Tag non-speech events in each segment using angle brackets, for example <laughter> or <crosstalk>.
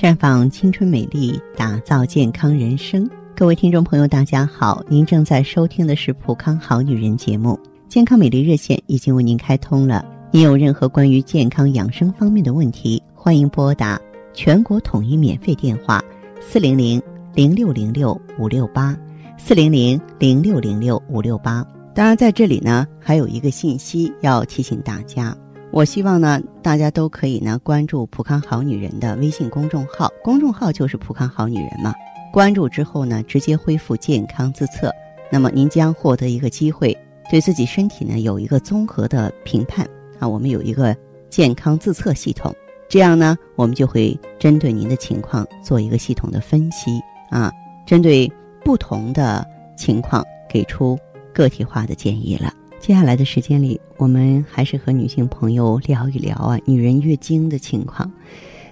绽放青春美丽，打造健康人生。各位听众朋友，大家好，您正在收听的是《普康好女人》节目，健康美丽热线已经为您开通了。您有任何关于健康养生方面的问题，欢迎拨打全国统一免费电话四零零零六零六五六八四零零零六零六五六八。当然，在这里呢，还有一个信息要提醒大家。我希望呢，大家都可以呢关注“普康好女人”的微信公众号，公众号就是“普康好女人”嘛。关注之后呢，直接恢复健康自测，那么您将获得一个机会，对自己身体呢有一个综合的评判啊。我们有一个健康自测系统，这样呢，我们就会针对您的情况做一个系统的分析啊，针对不同的情况给出个体化的建议了。接下来的时间里，我们还是和女性朋友聊一聊啊，女人月经的情况。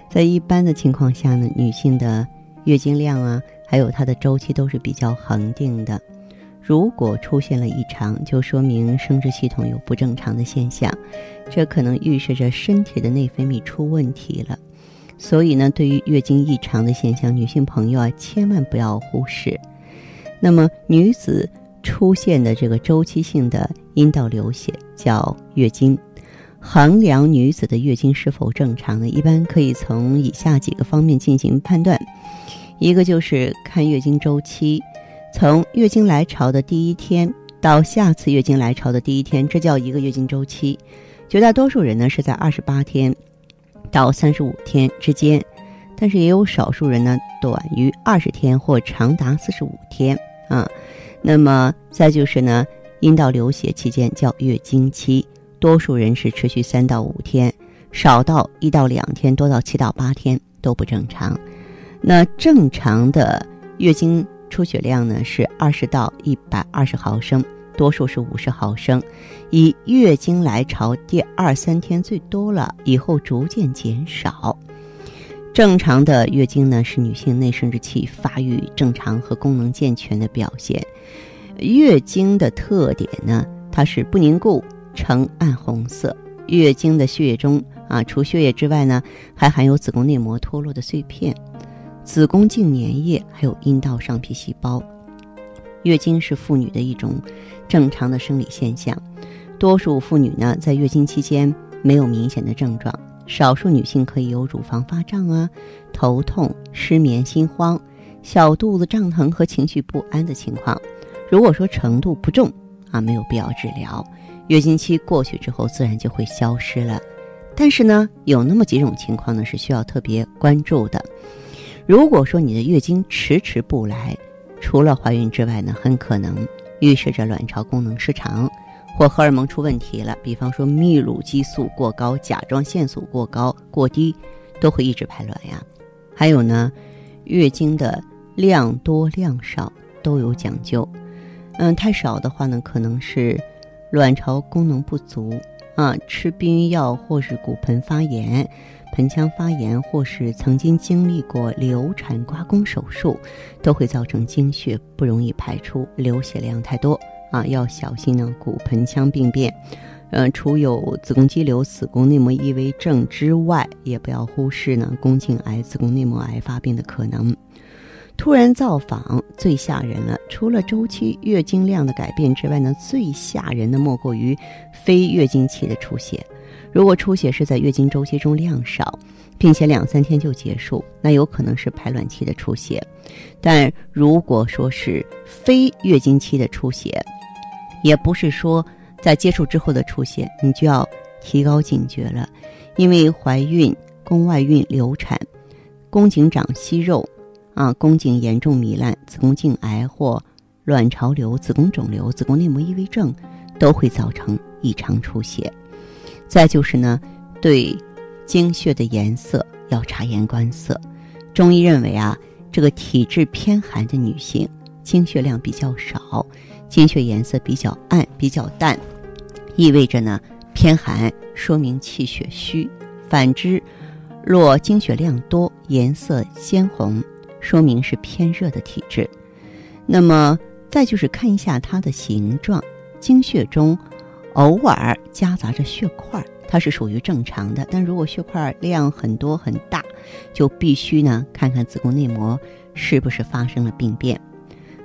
在一般的情况下呢，女性的月经量啊，还有它的周期都是比较恒定的。如果出现了异常，就说明生殖系统有不正常的现象，这可能预示着身体的内分泌出问题了。所以呢，对于月经异常的现象，女性朋友啊，千万不要忽视。那么，女子。出现的这个周期性的阴道流血叫月经，衡量女子的月经是否正常呢？一般可以从以下几个方面进行判断：一个就是看月经周期，从月经来潮的第一天到下次月经来潮的第一天，这叫一个月经周期。绝大多数人呢是在二十八天到三十五天之间，但是也有少数人呢短于二十天或长达四十五天啊。那么再就是呢，阴道流血期间叫月经期，多数人是持续三到五天，少到一到两天，多到七到八天都不正常。那正常的月经出血量呢是二十到一百二十毫升，多数是五十毫升，以月经来潮第二三天最多了，以后逐渐减少。正常的月经呢，是女性内生殖器发育正常和功能健全的表现。月经的特点呢，它是不凝固，呈暗红色。月经的血液中啊，除血液之外呢，还含有子宫内膜脱落的碎片、子宫颈粘液，还有阴道上皮细胞。月经是妇女的一种正常的生理现象，多数妇女呢，在月经期间没有明显的症状。少数女性可以有乳房发胀啊、头痛、失眠、心慌、小肚子胀疼和情绪不安的情况。如果说程度不重啊，没有必要治疗。月经期过去之后，自然就会消失了。但是呢，有那么几种情况呢是需要特别关注的。如果说你的月经迟迟不来，除了怀孕之外呢，很可能预示着卵巢功能失常。或荷尔蒙出问题了，比方说泌乳激素过高、甲状腺素过高、过低，都会抑制排卵呀。还有呢，月经的量多量少都有讲究。嗯，太少的话呢，可能是卵巢功能不足啊，吃避孕药或是骨盆发炎、盆腔发炎，或是曾经经历过流产、刮宫手术，都会造成经血不容易排出，流血量太多。啊，要小心呢，骨盆腔病变。嗯，除有子宫肌瘤、子宫内膜异位症之外，也不要忽视呢宫颈癌、子宫内膜癌发病的可能。突然造访最吓人了，除了周期、月经量的改变之外呢，最吓人的莫过于非月经期的出血。如果出血是在月经周期中量少，并且两三天就结束，那有可能是排卵期的出血。但如果说是非月经期的出血，也不是说在接触之后的出血，你就要提高警觉了，因为怀孕、宫外孕、流产、宫颈长息肉，啊，宫颈严重糜烂、子宫颈癌或卵巢瘤、子宫肿瘤、子宫内膜异位症，都会造成异常出血。再就是呢，对经血的颜色要察言观色。中医认为啊，这个体质偏寒的女性，经血量比较少。经血颜色比较暗、比较淡，意味着呢偏寒，说明气血虚；反之，若经血量多、颜色鲜红，说明是偏热的体质。那么再就是看一下它的形状，经血中偶尔夹杂着血块，它是属于正常的；但如果血块量很多很大，就必须呢看看子宫内膜是不是发生了病变。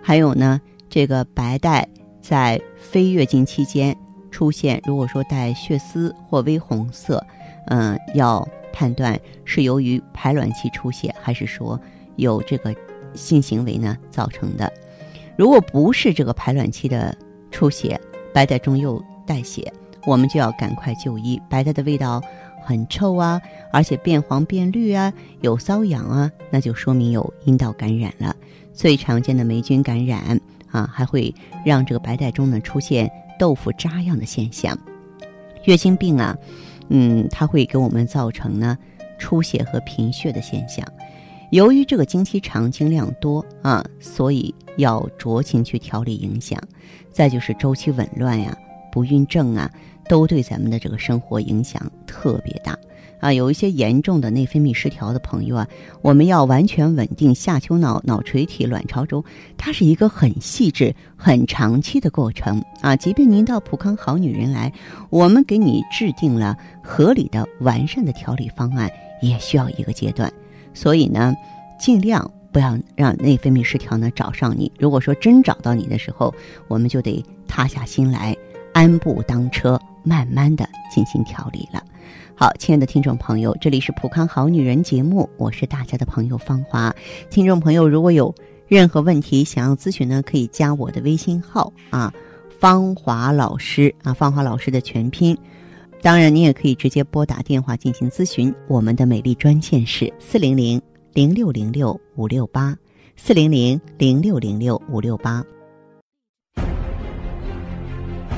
还有呢，这个白带在非月经期间出现，如果说带血丝或微红色，嗯，要判断是由于排卵期出血，还是说有这个性行为呢造成的。如果不是这个排卵期的出血，白带中又带血，我们就要赶快就医。白带的味道很臭啊，而且变黄变绿啊，有瘙痒啊，那就说明有阴道感染了。最常见的霉菌感染啊，还会让这个白带中呢出现豆腐渣样的现象。月经病啊，嗯，它会给我们造成呢出血和贫血的现象。由于这个经期长、经量多啊，所以要酌情去调理影响。再就是周期紊乱呀、不孕症啊，都对咱们的这个生活影响特别大啊。有一些严重的内分泌失调的朋友啊，我们要完全稳定下丘脑、脑垂体、卵巢轴，它是一个很细致、很长期的过程啊。即便您到普康好女人来，我们给你制定了合理的、完善的调理方案，也需要一个阶段。所以呢，尽量不要让内分泌失调呢找上你。如果说真找到你的时候，我们就得踏下心来，安步当车，慢慢的进行调理了。好，亲爱的听众朋友，这里是普康好女人节目，我是大家的朋友芳华。听众朋友，如果有任何问题想要咨询呢，可以加我的微信号啊，芳华老师啊，芳华老师的全拼。当然，你也可以直接拨打电话进行咨询。我们的美丽专线是四零零零六零六五六八，四零零零六零六五六八。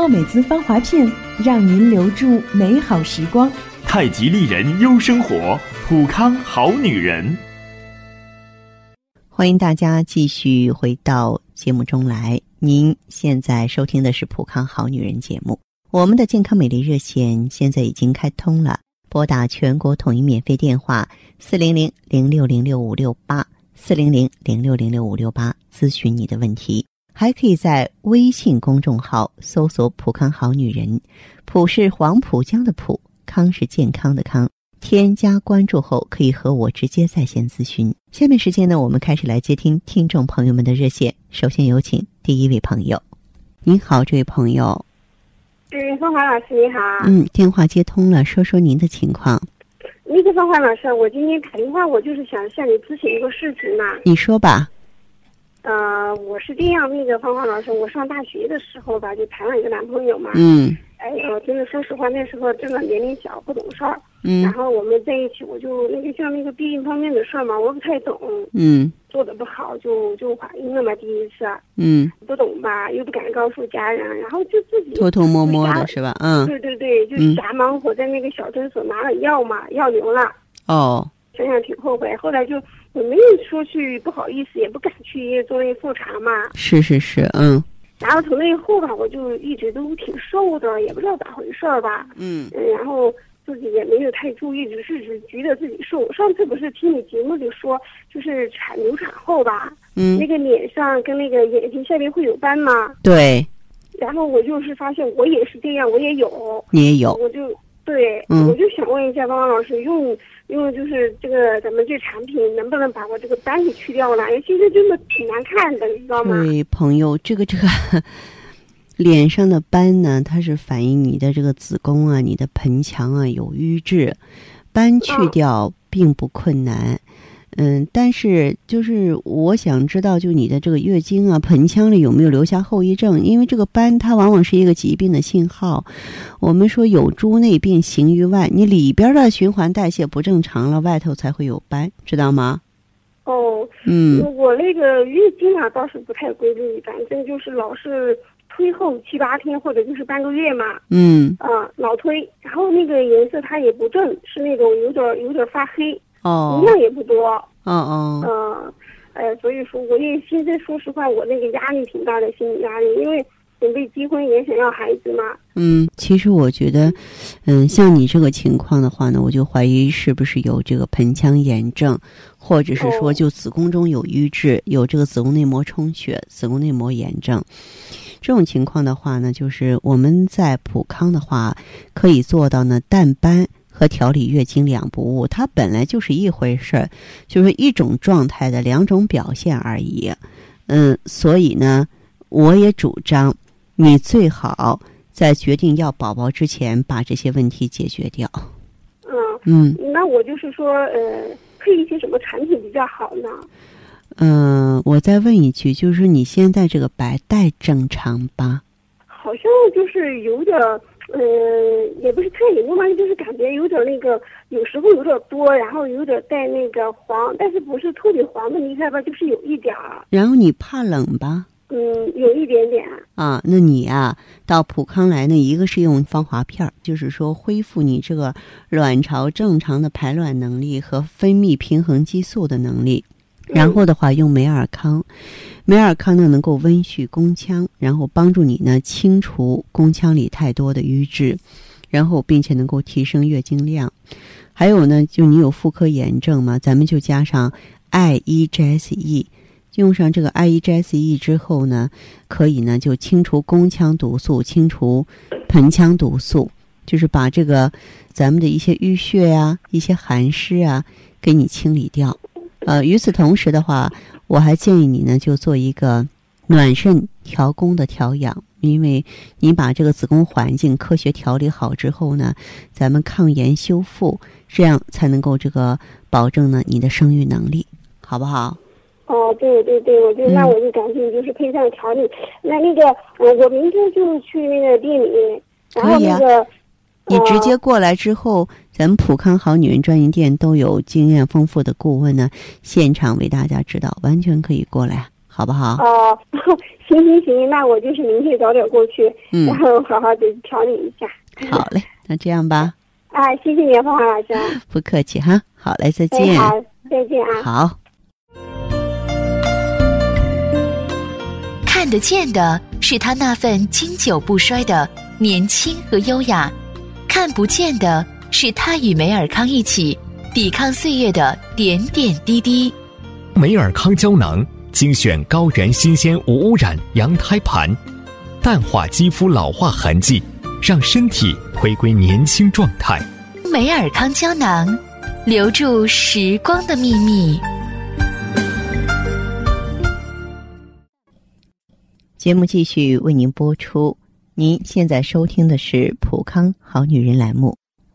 奥美姿芳华片，让您留住美好时光。太极丽人优生活，普康好女人。欢迎大家继续回到节目中来。您现在收听的是普康好女人节目。我们的健康美丽热线现在已经开通了，拨打全国统一免费电话四零零零六零六五六八四零零零六零六五六八咨询你的问题，还可以在微信公众号搜索“普康好女人”，普是黄浦江的浦，康是健康的康，添加关注后可以和我直接在线咨询。下面时间呢，我们开始来接听听众朋友们的热线，首先有请第一位朋友，您好，这位朋友。嗯，芳华老师你好。嗯，电话接通了，说说您的情况。那个芳华老师，我今天打电话，我就是想向你咨询一个事情嘛。你说吧。呃，我是这样，那个芳芳老师，我上大学的时候吧，就谈了一个男朋友嘛。嗯。哎呦，真的，说实话，那时候真的年龄小，不懂事儿。嗯。然后我们在一起，我就那个像那个避孕方面的事儿嘛，我不太懂。嗯。做的不好，就就怀孕了嘛，第一次。嗯。不懂吧，又不敢告诉家人，然后就自己偷偷摸摸的是吧？嗯。对对对，就瞎忙活，在那个小诊所拿了药嘛，药流了。哦。想想挺后悔，后来就我没有说去，不好意思，也不敢去医院做那复查嘛。是是是，嗯。然后从那以后吧，我就一直都挺瘦的，也不知道咋回事儿吧。嗯。嗯，然后自己也没有太注意，只是只觉得自己瘦。上次不是听你节目里说，就是产流产后吧，嗯，那个脸上跟那个眼睛下面会有斑吗？对。然后我就是发现我也是这样，我也有。你也有。我就对，嗯，我就想问一下汪汪老师，用。用就是这个咱们这产品能不能把我这个斑给去掉了？其实真的挺难看的，你知道吗？对，朋友，这个这个脸上的斑呢，它是反映你的这个子宫啊、你的盆腔啊有瘀滞，斑去掉并不困难。嗯，但是就是我想知道，就你的这个月经啊，盆腔里有没有留下后遗症？因为这个斑它往往是一个疾病的信号。我们说有诸内病行于外，你里边的循环代谢不正常了，外头才会有斑，知道吗？哦，嗯，我那个月经啊倒是不太规律，反正就是老是推后七八天或者就是半个月嘛。嗯，啊，老推，然后那个颜色它也不正，是那种有点有点发黑。哦，量也不多。嗯嗯。嗯，呃，所以说我也现在说实话，我那个压力挺大的，心理压力，因为准备结婚也想要孩子嘛。嗯，其实我觉得，嗯，像你这个情况的话呢，我就怀疑是不是有这个盆腔炎症，或者是说就子宫中有瘀滞，有这个子宫内膜充血、子宫内膜炎症。这种情况的话呢，就是我们在普康的话可以做到呢淡斑和调理月经两不误，它本来就是一回事儿，就是一种状态的两种表现而已。嗯，所以呢，我也主张你最好在决定要宝宝之前把这些问题解决掉。嗯嗯，那我就是说，呃，配一些什么产品比较好呢？嗯，我再问一句，就是你现在这个白带正常吧？好像就是有点，呃，也不是太严重吧，就是感觉有点那个，有时候有点多，然后有点带那个黄，但是不是特别黄的离开吧，就是有一点儿。然后你怕冷吧？嗯，有一点点。啊，那你呀，到普康来呢，一个是用芳华片儿，就是说恢复你这个卵巢正常的排卵能力和分泌平衡激素的能力。然后的话，用美尔康，美尔康呢能够温煦宫腔，然后帮助你呢清除宫腔里太多的瘀滞，然后并且能够提升月经量。还有呢，就你有妇科炎症嘛，咱们就加上 I E G S E，用上这个 I E G S E 之后呢，可以呢就清除宫腔毒素，清除盆腔毒素，就是把这个咱们的一些淤血呀、一些寒湿啊给你清理掉。呃，与此同时的话，我还建议你呢，就做一个暖肾调宫的调养，因为你把这个子宫环境科学调理好之后呢，咱们抗炎修复，这样才能够这个保证呢你的生育能力，好不好？哦，对对对，我就那我就赶紧就是配上调理，那那个我我明天就去那个店里，然后那个。你直接过来之后，咱们普康好女人专营店都有经验丰富的顾问呢，现场为大家指导，完全可以过来，好不好？哦，<laughs> 行行行，那我就是明天早点过去，然后好好的调理一下。好嘞，那这样吧。啊，谢谢你，芳华老师。不客气哈，好嘞，再见。好，再见啊。好。看得见的是他那份经久不衰的年轻和优雅。看不见的是他与梅尔康一起抵抗岁月的点点滴滴。梅尔康胶囊精选高原新鲜无污染羊胎盘，淡化肌肤老化痕迹，让身体回归年轻状态。梅尔康胶囊，留住时光的秘密。节目继续为您播出。您现在收听的是《普康好女人》栏目，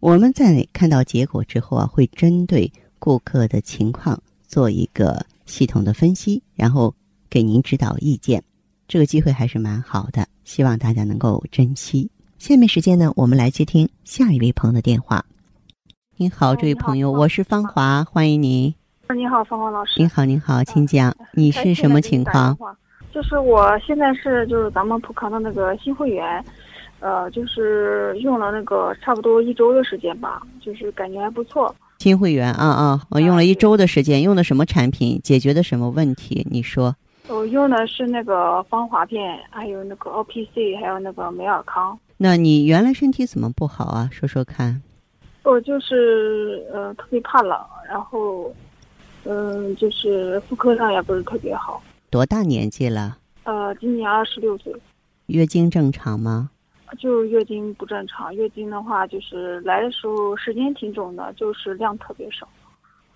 我们在看到结果之后啊，会针对顾客的情况做一个系统的分析，然后给您指导意见。这个机会还是蛮好的，希望大家能够珍惜。下面时间呢，我们来接听下一位朋友的电话。您好，这位朋友，我是芳华，欢迎您。你好，芳华老师。您好，您好，请讲，你是什么情况？就是我现在是就是咱们普康的那个新会员，呃，就是用了那个差不多一周的时间吧，就是感觉还不错。新会员啊啊，我用了一周的时间，用的什么产品？解决的什么问题？你说。我用的是那个芳华片，还有那个 O P C，还有那个美尔康。那你原来身体怎么不好啊？说说看。我就是呃特别怕冷，然后嗯就是妇科上也不是特别好。多大年纪了？呃，今年二十六岁。月经正常吗？就是月经不正常，月经的话就是来的时候时间挺准的，就是量特别少。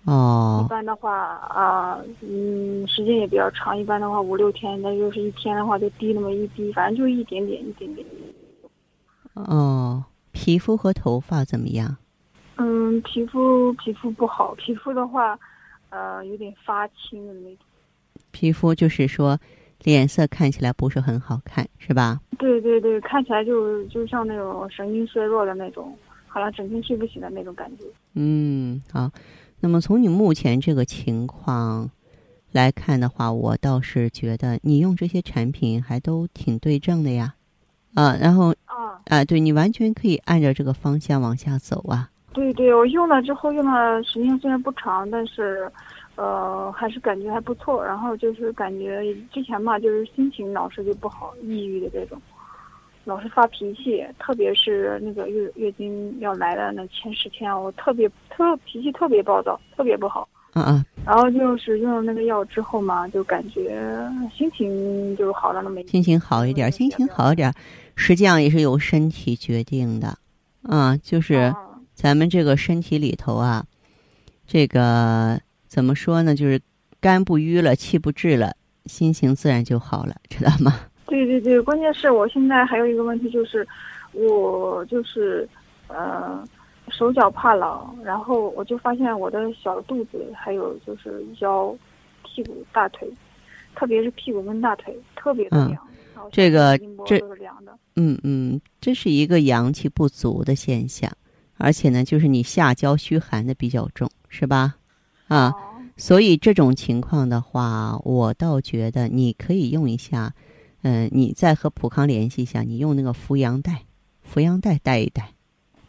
哦。一般的话啊，嗯，时间也比较长，一般的话五六天，那就是一天的话就滴那么一滴，反正就一点点，一点点。哦，皮肤和头发怎么样？嗯，皮肤皮肤不好，皮肤的话，呃，有点发青的那种。皮肤就是说脸色看起来不是很好看，是吧？对对对，看起来就就像那种神经衰弱的那种，好像整天睡不醒的那种感觉。嗯，好。那么从你目前这个情况来看的话，我倒是觉得你用这些产品还都挺对症的呀。啊，然后啊啊，对你完全可以按照这个方向往下走啊。对对，我用了之后用了时间虽然不长，但是，呃，还是感觉还不错。然后就是感觉之前嘛，就是心情老是就不好，抑郁的这种，老是发脾气，特别是那个月月经要来的那前十天，我特别特脾气特别暴躁，特别不好。嗯嗯。然后就是用了那个药之后嘛，就感觉心情就好了那么一心情好一点，心情好一点，实际上也是由身体决定的，嗯，就是咱们这个身体里头啊，这个怎么说呢？就是肝不淤了，气不滞了，心情自然就好了，知道吗？<laughs> 对对对，关键是我现在还有一个问题就是，我就是呃手脚怕冷，然后我就发现我的小肚子还有就是腰、屁股、大腿，特别是屁股跟大腿特别的凉。这个这都是凉的。嗯嗯，这是一个阳气不足的现象，而且呢，就是你下焦虚寒的比较重，是吧？啊，所以这种情况的话，我倒觉得你可以用一下。嗯，你再和普康联系一下，你用那个扶阳带，扶阳带带一带。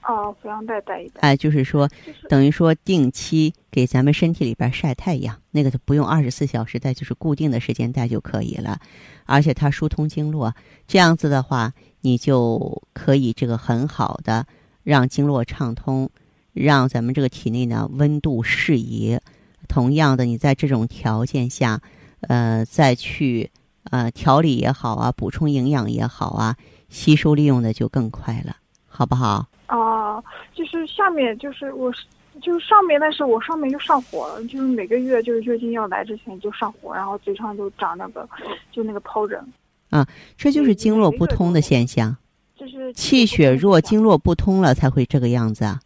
哦，扶阳带带一带。哎，就是说，等于说定期给咱们身体里边晒太阳，那个就不用二十四小时带，就是固定的时间带就可以了。而且它疏通经络，这样子的话，你就可以这个很好的让经络畅通，让咱们这个体内呢温度适宜。同样的，你在这种条件下，呃，再去。呃，调理也好啊，补充营养也好啊，吸收利用的就更快了，好不好？啊，就是下面就是我，就是上面，但是我上面就上火了，就是每个月就是月经要来之前就上火，然后嘴上就长那个，就那个疱疹。啊，这就是经络不通的现象，就是气血弱，经络不通了才会这个样子啊。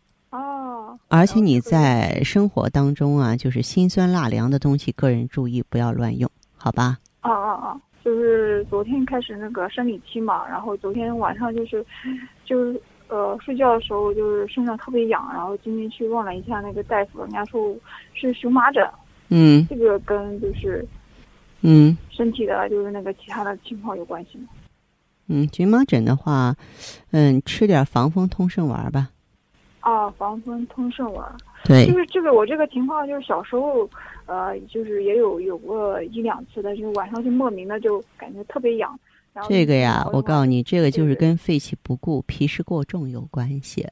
哦。而且你在生活当中啊，就是辛酸辣凉的东西，个人注意不要乱用，好吧？哦哦哦。就是昨天开始那个生理期嘛，然后昨天晚上就是，就是呃睡觉的时候就是身上特别痒，然后今天去问了一下那个大夫，人家说是荨麻疹。嗯。这个跟就是，嗯，身体的就是那个其他的情况有关系吗？嗯，荨麻疹的话，嗯，吃点防风通圣丸吧。啊，防风通圣丸。对。就是这个，我这个情况就是小时候。呃，就是也有有过一两次的，就晚上就莫名的就感觉特别痒。这个呀，我告诉你，这个就是跟肺气不固、脾湿过重有关系。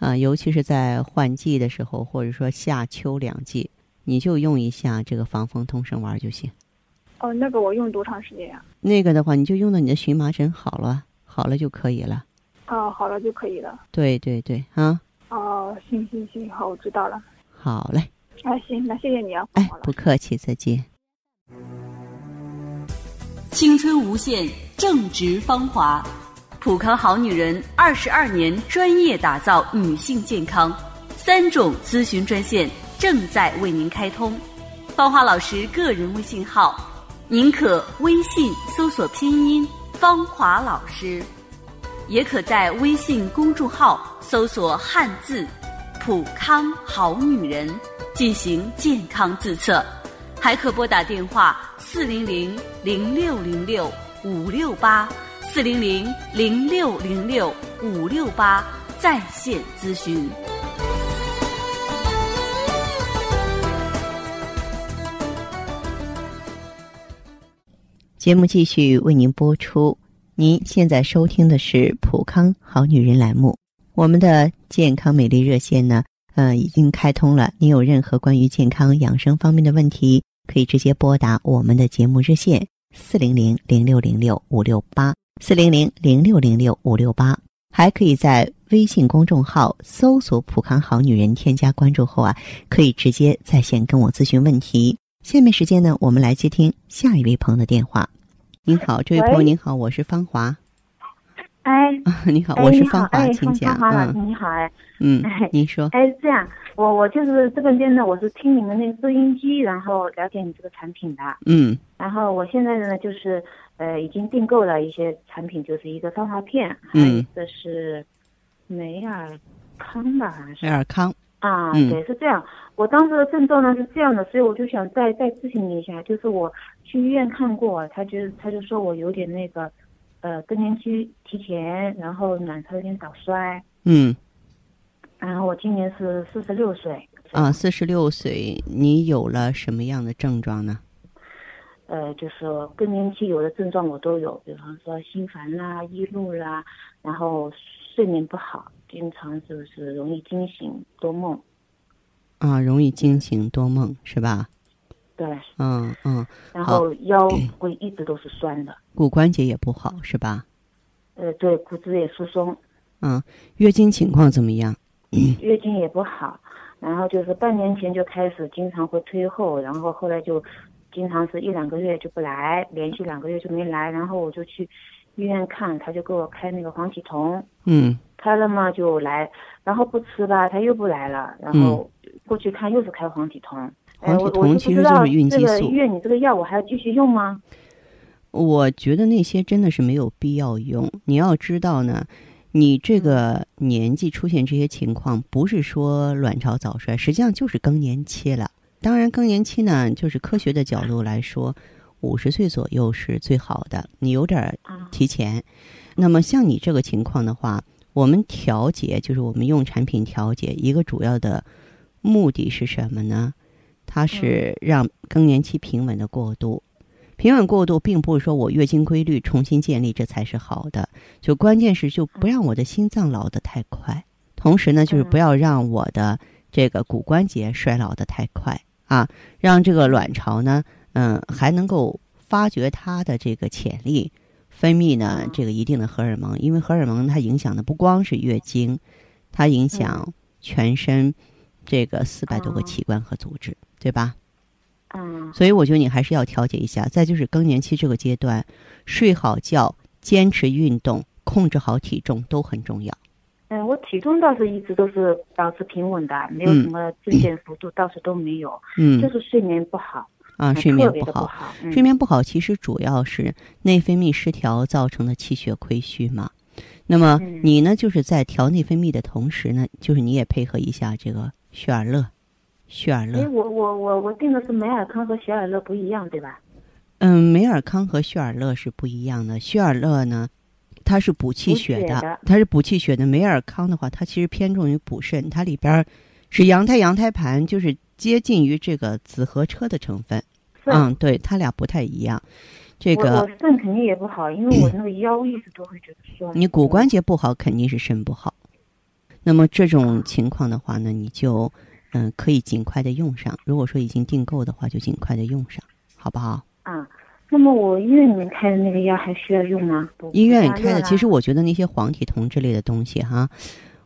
啊，尤其是在换季的时候，或者说夏秋两季，你就用一下这个防风通圣丸就行。哦，那个我用多长时间呀？那个的话，你就用到你的荨麻疹好了，好了就可以了。哦，好了就可以了。对对对，啊。哦，行行行，好，我知道了。好嘞。哎，行，那谢谢你啊！哎，不客气，再见。青春无限，正值芳华，普康好女人二十二年专业打造女性健康，三种咨询专线正在为您开通。芳华老师个人微信号，您可微信搜索拼音“芳华老师”，也可在微信公众号搜索汉字“普康好女人”。进行健康自测，还可拨打电话四零零零六零六五六八四零零零六零六五六八在线咨询。节目继续为您播出，您现在收听的是《普康好女人》栏目，我们的健康美丽热线呢。呃，已经开通了。你有任何关于健康养生方面的问题，可以直接拨打我们的节目热线四零零零六零六五六八四零零零六零六五六八，还可以在微信公众号搜索“普康好女人”，添加关注后啊，可以直接在线跟我咨询问题。下面时间呢，我们来接听下一位朋友的电话。您好，这位朋友您好，我是芳华。哎。哎，<laughs> 你好，哎我是你好芳华，哎，请讲。芳华老师嗯你好，哎，嗯哎，您说。哎，这样，我我就是这个店呢，我是听你们那个收音机，然后了解你这个产品的。嗯然后我现在呢，就是呃，已经订购了一些产品，就是一个芳华片，还有嗯一个是美尔康吧，好像是美尔康。啊，嗯对，是这样。我当时的症状呢是这样的，所以我就想再再咨询你一下，就是我去医院看过，他就他就说我有点那个，呃，更年期提前，然后卵巢有点早衰，嗯然后我今年是四十六岁，啊，四十六岁，你有了什么样的症状呢？呃，就是更年期有的症状我都有，比方说心烦啦、易怒啦，然后睡眠不好，经常就是容易惊醒、多梦，啊，容易惊醒多梦是吧？对，嗯嗯，然后腰会一直都是酸的，骨关节也不好是吧？呃，对，骨质也疏松，嗯，月经情况怎么样？月经也不好，然后就是半年前就开始经常会推后，然后后来就经常是一两个月就不来，连续两个月就没来，然后我就去医院看，他就给我开那个黄体酮，嗯开了嘛就来，然后不吃吧，他又不来了，然后过去看又是开黄体酮。黄体酮其实就是孕激这个素医院你这个药我还要继续用吗？我觉得那些真的是没有必要用。你要知道呢，你这个年纪出现这些情况，不是说卵巢早衰，实际上就是更年期了。当然，更年期呢，就是科学的角度来说，五十岁左右是最好的。你有点提前。那么像你这个情况的话，我们调节就是我们用产品调节，一个主要的目的是什么呢？它是让更年期平稳的过渡。平稳过渡，并不是说我月经规律重新建立，这才是好的。就关键是就不让我的心脏老得太快，同时呢，就是不要让我的这个骨关节衰老得太快。啊，让这个卵巢呢，嗯，还能够发掘它的这个潜力，分泌呢这个一定的荷尔蒙，因为荷尔蒙它影响的不光是月经，它影响全身这个四百多个器官和组织，对吧？嗯所以我觉得你还是要调节一下。再就是更年期这个阶段，睡好觉、坚持运动、控制好体重都很重要。嗯，我体重倒是一直都是保持平稳的，没有嗯什么增减幅度，倒是都没有，嗯就是睡眠不好。啊，嗯睡眠不好，不好嗯睡眠不好其实主要是内分泌失调造成的气血亏虚嘛。那么嗯你呢，就是在调内分泌的同时呢，就是你也配合一下这个血尔乐，血尔哎，乐。我我我我订的是美尔康和雪尔乐不一样，对吧？嗯，美尔康和血尔乐是不一样的。血尔乐呢，它是补气血的，它是补气血的。美尔康的话，它其实偏重于补肾，它里边儿是羊胎羊胎盘，就是接近于这个紫河车的成分。嗯，对，它俩不太一样。这个我肾肯定也不好，因为我那个 <clears throat> 腰一直都会觉得酸。你骨关节不好，肯定是肾不好。那么这种情况的话呢，你就嗯、可以尽快的用上。如果说已经订购的话，就尽快的用上，好不好？啊，那么我医院里面开的那个药还需要用吗？医院里开的，其实我觉得那些黄体酮之类的东西哈，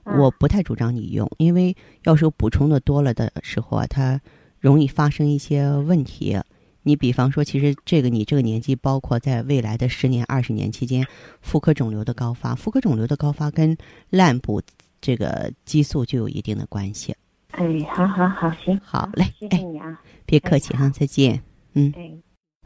嗯我不太主张你用，因为要是补充的多了的时候啊，它容易发生一些问题。你比方说，其实这个你这个年纪，包括在未来的十年、二十年期间，妇科肿瘤的高发，妇科肿瘤的高发跟滥补这个激素就有一定的关系。哎，好好好，行，好嘞，谢哎谢你啊，别客气哈，再见。嗯。哎。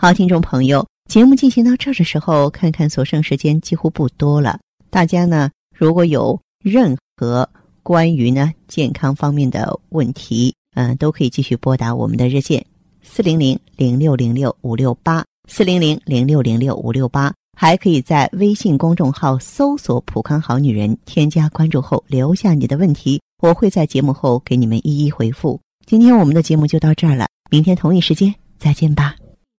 好，听众朋友，节目进行到这儿的时候，看看所剩时间几乎不多了。大家呢，如果有任何关于呢健康方面的问题，嗯、都可以继续拨打我们的热线四零零零六零六五六八四零零零六零六五六八，还可以在微信公众号搜索“普康好女人”，添加关注后留下你的问题，我会在节目后给你们一一回复。今天我们的节目就到这儿了，明天同一时间再见吧。